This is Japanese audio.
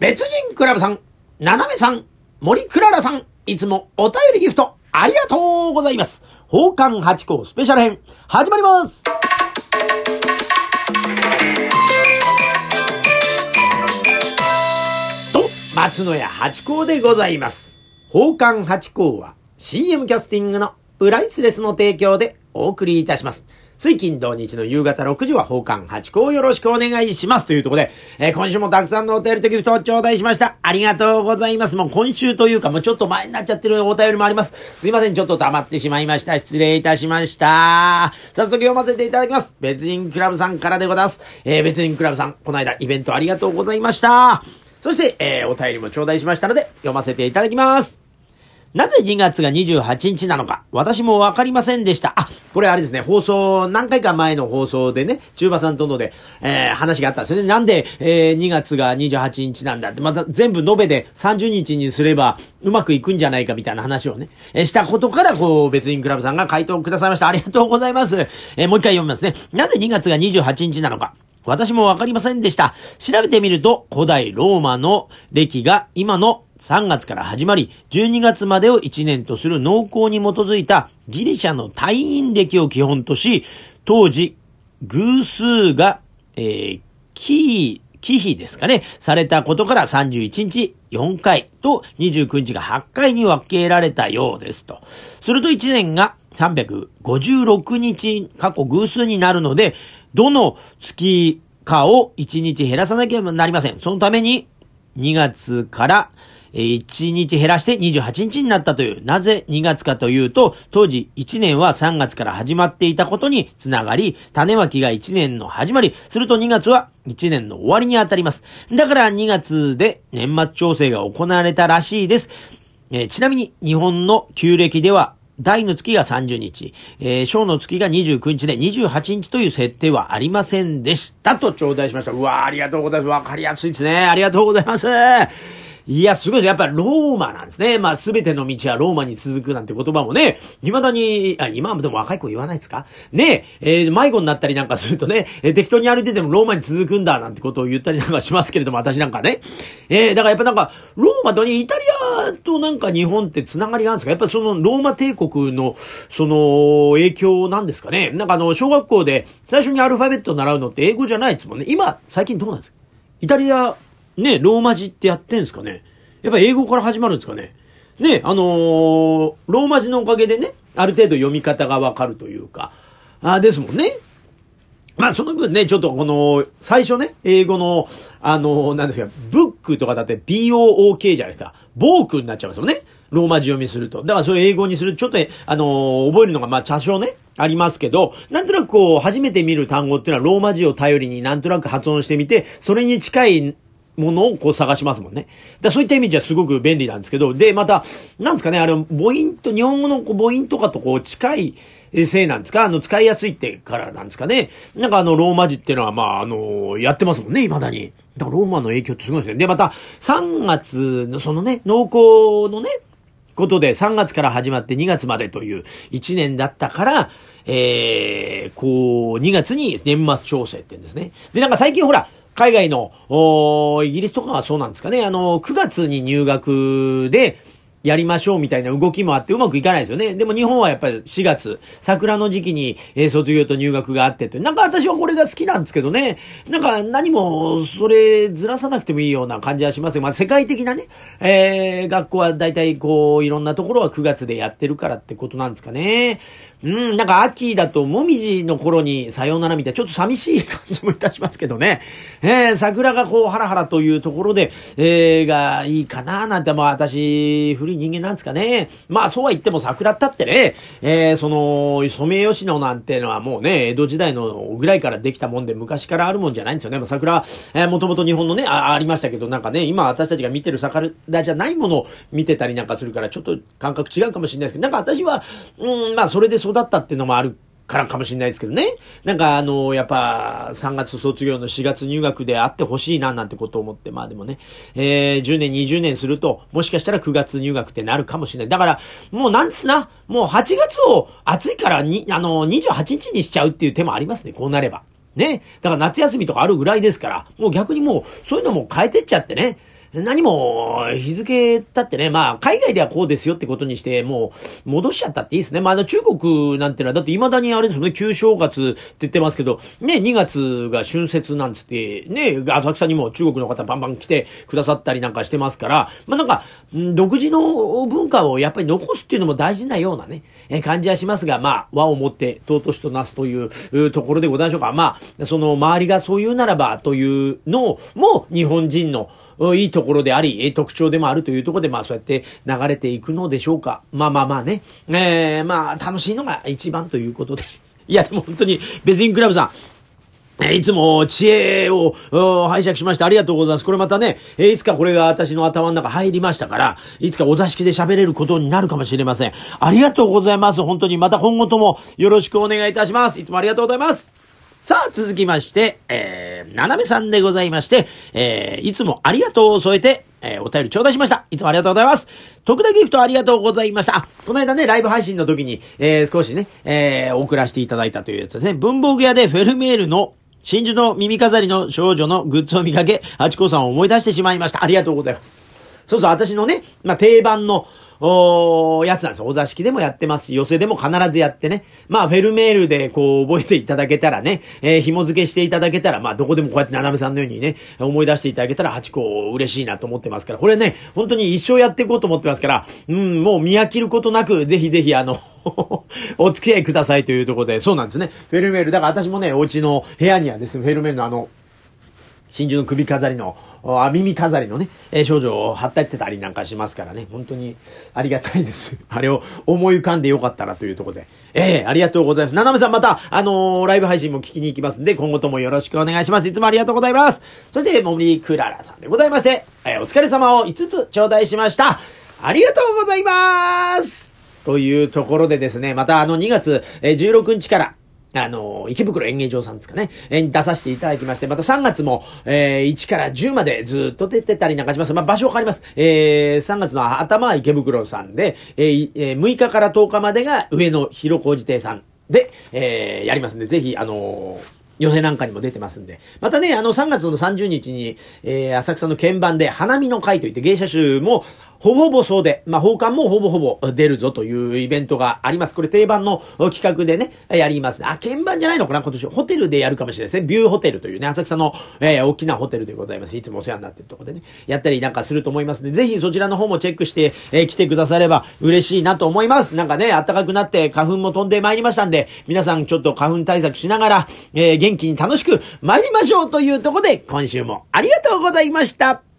別人クラブさん、ななめさん、森クララさん、いつもお便りギフト、ありがとうございます。奉還八甲スペシャル編、始まりますと、松野屋八甲でございます。奉還八甲は CM キャスティングのプライスレスの提供でお送りいたします。水金土日の夕方6時は奉還8個をよろしくお願いします。というところで、えー、今週もたくさんのお便りとギフトを頂戴しました。ありがとうございます。もう今週というか、もうちょっと前になっちゃってるお便りもあります。すいません、ちょっと溜まってしまいました。失礼いたしました。早速読ませていただきます。別人クラブさんからでございます。えー、別人クラブさん、この間イベントありがとうございました。そして、えー、お便りも頂戴しましたので、読ませていただきます。なぜ2月が28日なのか、私もわかりませんでした。あ、これあれですね、放送、何回か前の放送でね、中馬さんとので、えー、話があったんですよね。なんで、えー、2月が28日なんだって、また全部延べで30日にすれば、うまくいくんじゃないかみたいな話をね、えー、したことから、こう、別にクラブさんが回答くださいました。ありがとうございます。えー、もう一回読みますね。なぜ2月が28日なのか。私もわかりませんでした。調べてみると、古代ローマの歴が今の3月から始まり、12月までを1年とする農耕に基づいたギリシャの退院歴を基本とし、当時、偶数が、えー、キー、忌避ですかね、されたことから31日4回と29日が8回に分けられたようですと。すると1年が356日過去偶数になるので、どの月かを1日減らさなければなりません。そのために2月から1日減らして28日になったという。なぜ2月かというと、当時1年は3月から始まっていたことにつながり、種まきが1年の始まり、すると2月は1年の終わりにあたります。だから2月で年末調整が行われたらしいです。えー、ちなみに日本の旧暦では大の月が30日、えー、小の月が29日で28日という設定はありませんでしたと頂戴しました。うわありがとうございます。わかりやすいですね。ありがとうございます。いや、すごいです。やっぱローマなんですね。まあ、すべての道はローマに続くなんて言葉もね、未だに、あ、今でも若い子言わないですか？ねえ、えー、迷子になったりなんかするとね、えー、適当に歩いててもローマに続くんだなんてことを言ったりなんかしますけれども、私なんかね。えー、だからやっぱなんか、ローマとにイタリアとなんか日本って繋がりがあるんですか？やっぱそのローマ帝国の、その、影響なんですかね？なんかあの、小学校で最初にアルファベットを習うのって英語じゃないですもんね。今、最近どうなんです？かイタリアね、ローマ字ってやってんすかねやっぱ英語から始まるんですかねね、あのー、ローマ字のおかげでね、ある程度読み方がわかるというか、あですもんね。まあその分ね、ちょっとこの、最初ね、英語の、あのー、なんですか、ブックとかだって BOOK じゃないですか。ボークになっちゃいますよね。ローマ字読みすると。だからそれ英語にするとちょっと、あのー、覚えるのがまあ多少ね、ありますけど、なんとなくこう、初めて見る単語っていうのはローマ字を頼りになんとなく発音してみて、それに近いものをこう探しますもんね。だそういった意味じゃすごく便利なんですけど、で、また、なんですかね、あれ、母音と、日本語の母音とかとこう近いせいなんですか？あの、使いやすいってからなんですかね？なんかあの、ローマ字っていうのは、まあ、あの、やってますもんね、未だに。だからローマの影響ってすごいですね。で、また、3月のそのね、濃厚のね、ことで3月から始まって2月までという1年だったから、えー、こう、2月に年末調整って言うんですね。で、なんか最近ほら、海外の、イギリスとかはそうなんですかね。あの、9月に入学で、やりましょうみたいな動きもあってうまくいかないですよね。でも日本はやっぱり4月、桜の時期に、え、卒業と入学があってとなんか私はこれが好きなんですけどね。なんか何もそれずらさなくてもいいような感じはしますよ。まあ世界的なね、えー、学校は大体こういろんなところは9月でやってるからってことなんですかね。うん、なんか秋だと、もみじの頃にさようならみたいな、ちょっと寂しい感じもいたしますけどね。えー、桜がこう、ハラハラというところで、えー、がいいかななんて、まあ私、古い人間なんですかね。まあそうは言っても桜ったってね、えー、その、ソメイヨシノなんてのはもうね、江戸時代のぐらいからできたもんで、昔からあるもんじゃないんですよね。まあ桜、えー、もともと日本のねあ、ありましたけど、なんかね、今私たちが見てる桜じゃないものを見てたりなんかするから、ちょっと感覚違うかもしれないですけど、なんか私は、うん、まあそれで育ったっていうのもあるからかもしれないですけどね。なんかあの、やっぱ3月卒業の4月入学であってほしいななんてことを思って、まあでもね、えー、10年、20年すると、もしかしたら9月入学ってなるかもしれない。だから、もうなんつな、もう8月を暑いからに、あの、28日にしちゃうっていう手もありますね、こうなれば。ね。だから夏休みとかあるぐらいですから、もう逆にもう、そういうのも変えてっちゃってね。何も、日付だってね、まあ、海外ではこうですよってことにして、もう、戻しちゃったっていいですね。まあ、あの、中国なんてのは、だって未だにあれですよね、旧正月って言ってますけど、ね、2月が春節なんつって、ね、浅草にも中国の方バンバン来てくださったりなんかしてますから、まあ、なんか、独自の文化をやっぱり残すっていうのも大事なようなね、え感じはしますが、まあ、和をもって尊しとなすというところでございましょうか。まあ、その周りがそういうならばというのも、日本人のいいところであり、特徴でもあるというところで、まあそうやって流れていくのでしょうか。まあまあまあね。えー、まあ楽しいのが一番ということで。いや、でも本当に、ベジンクラブさん、えいつも知恵を拝借しましてありがとうございます。これまたね、えいつかこれが私の頭の中入りましたから、いつかお座敷で喋れることになるかもしれません。ありがとうございます。本当にまた今後ともよろしくお願いいたします。いつもありがとうございます。さあ、続きまして、えー、ななめさんでございまして、えー、いつもありがとうを添えて、えー、お便り頂戴しました。いつもありがとうございます。特大ギフトありがとうございました。あ、この間ね、ライブ配信の時に、えー、少しね、えー、送らせていただいたというやつですね。文房具屋でフェルメールの真珠の耳飾りの少女のグッズを見かけ、ハチコさんを思い出してしまいました。ありがとうございます。そうそう、私のね、まあ、定番の、おやつなんですよ。お座敷でもやってますし、寄せでも必ずやってね。まあ、フェルメールでこう、覚えていただけたらね、えー、紐付けしていただけたら、まあ、どこでもこうやってななめさんのようにね、思い出していただけたら8個嬉しいなと思ってますから、これね、本当に一生やっていこうと思ってますから、うん、もう見飽きることなく、ぜひぜひあの お付き合いくださいというところで、そうなんですね。フェルメール、だから私もね、お家の部屋にはですね、フェルメールのあの、真珠の首飾りの、あ耳飾りのね、えー、少女を貼ったってたりなんかしますからね、本当にありがたいです。あれを思い浮かんでよかったらというところで。ええー、ありがとうございます。ななめさんまた、あのー、ライブ配信も聞きに行きますんで、今後ともよろしくお願いします。いつもありがとうございます。そして、もみクララさんでございまして、えー、お疲れ様を5つ頂戴しました。ありがとうございますというところでですね、またあの2月16日から、あの、池袋演芸場さんですかね、え出させていただきまして、また3月も、えー、1から10までずっと出てたりなんかします。まあ、場所変わります。えー、3月の頭は池袋さんで、えー、6日から10日までが上野広小路亭さんで、えー、やりますんで、ぜひ、あのー寄せなんかにも出てますんで。またね、あの3月の30日に、えー、浅草の鍵盤で花見の会といって芸者集もほぼほぼそうで、まあ、奉還もほぼほぼ出るぞというイベントがあります。これ定番の企画でね、やりますね。あ、鍵盤じゃないのかな今年。ホテルでやるかもしれないですね。ビューホテルというね、浅草の、えー、大きなホテルでございます。いつもお世話になってるところでね、やったりなんかすると思いますので、ぜひそちらの方もチェックして、えー、来てくだされば嬉しいなと思います。なんかね、暖かくなって花粉も飛んでまいりましたんで、皆さんちょっと花粉対策しながら、えー、元気に楽しく参りましょうというところで、今週もありがとうございました。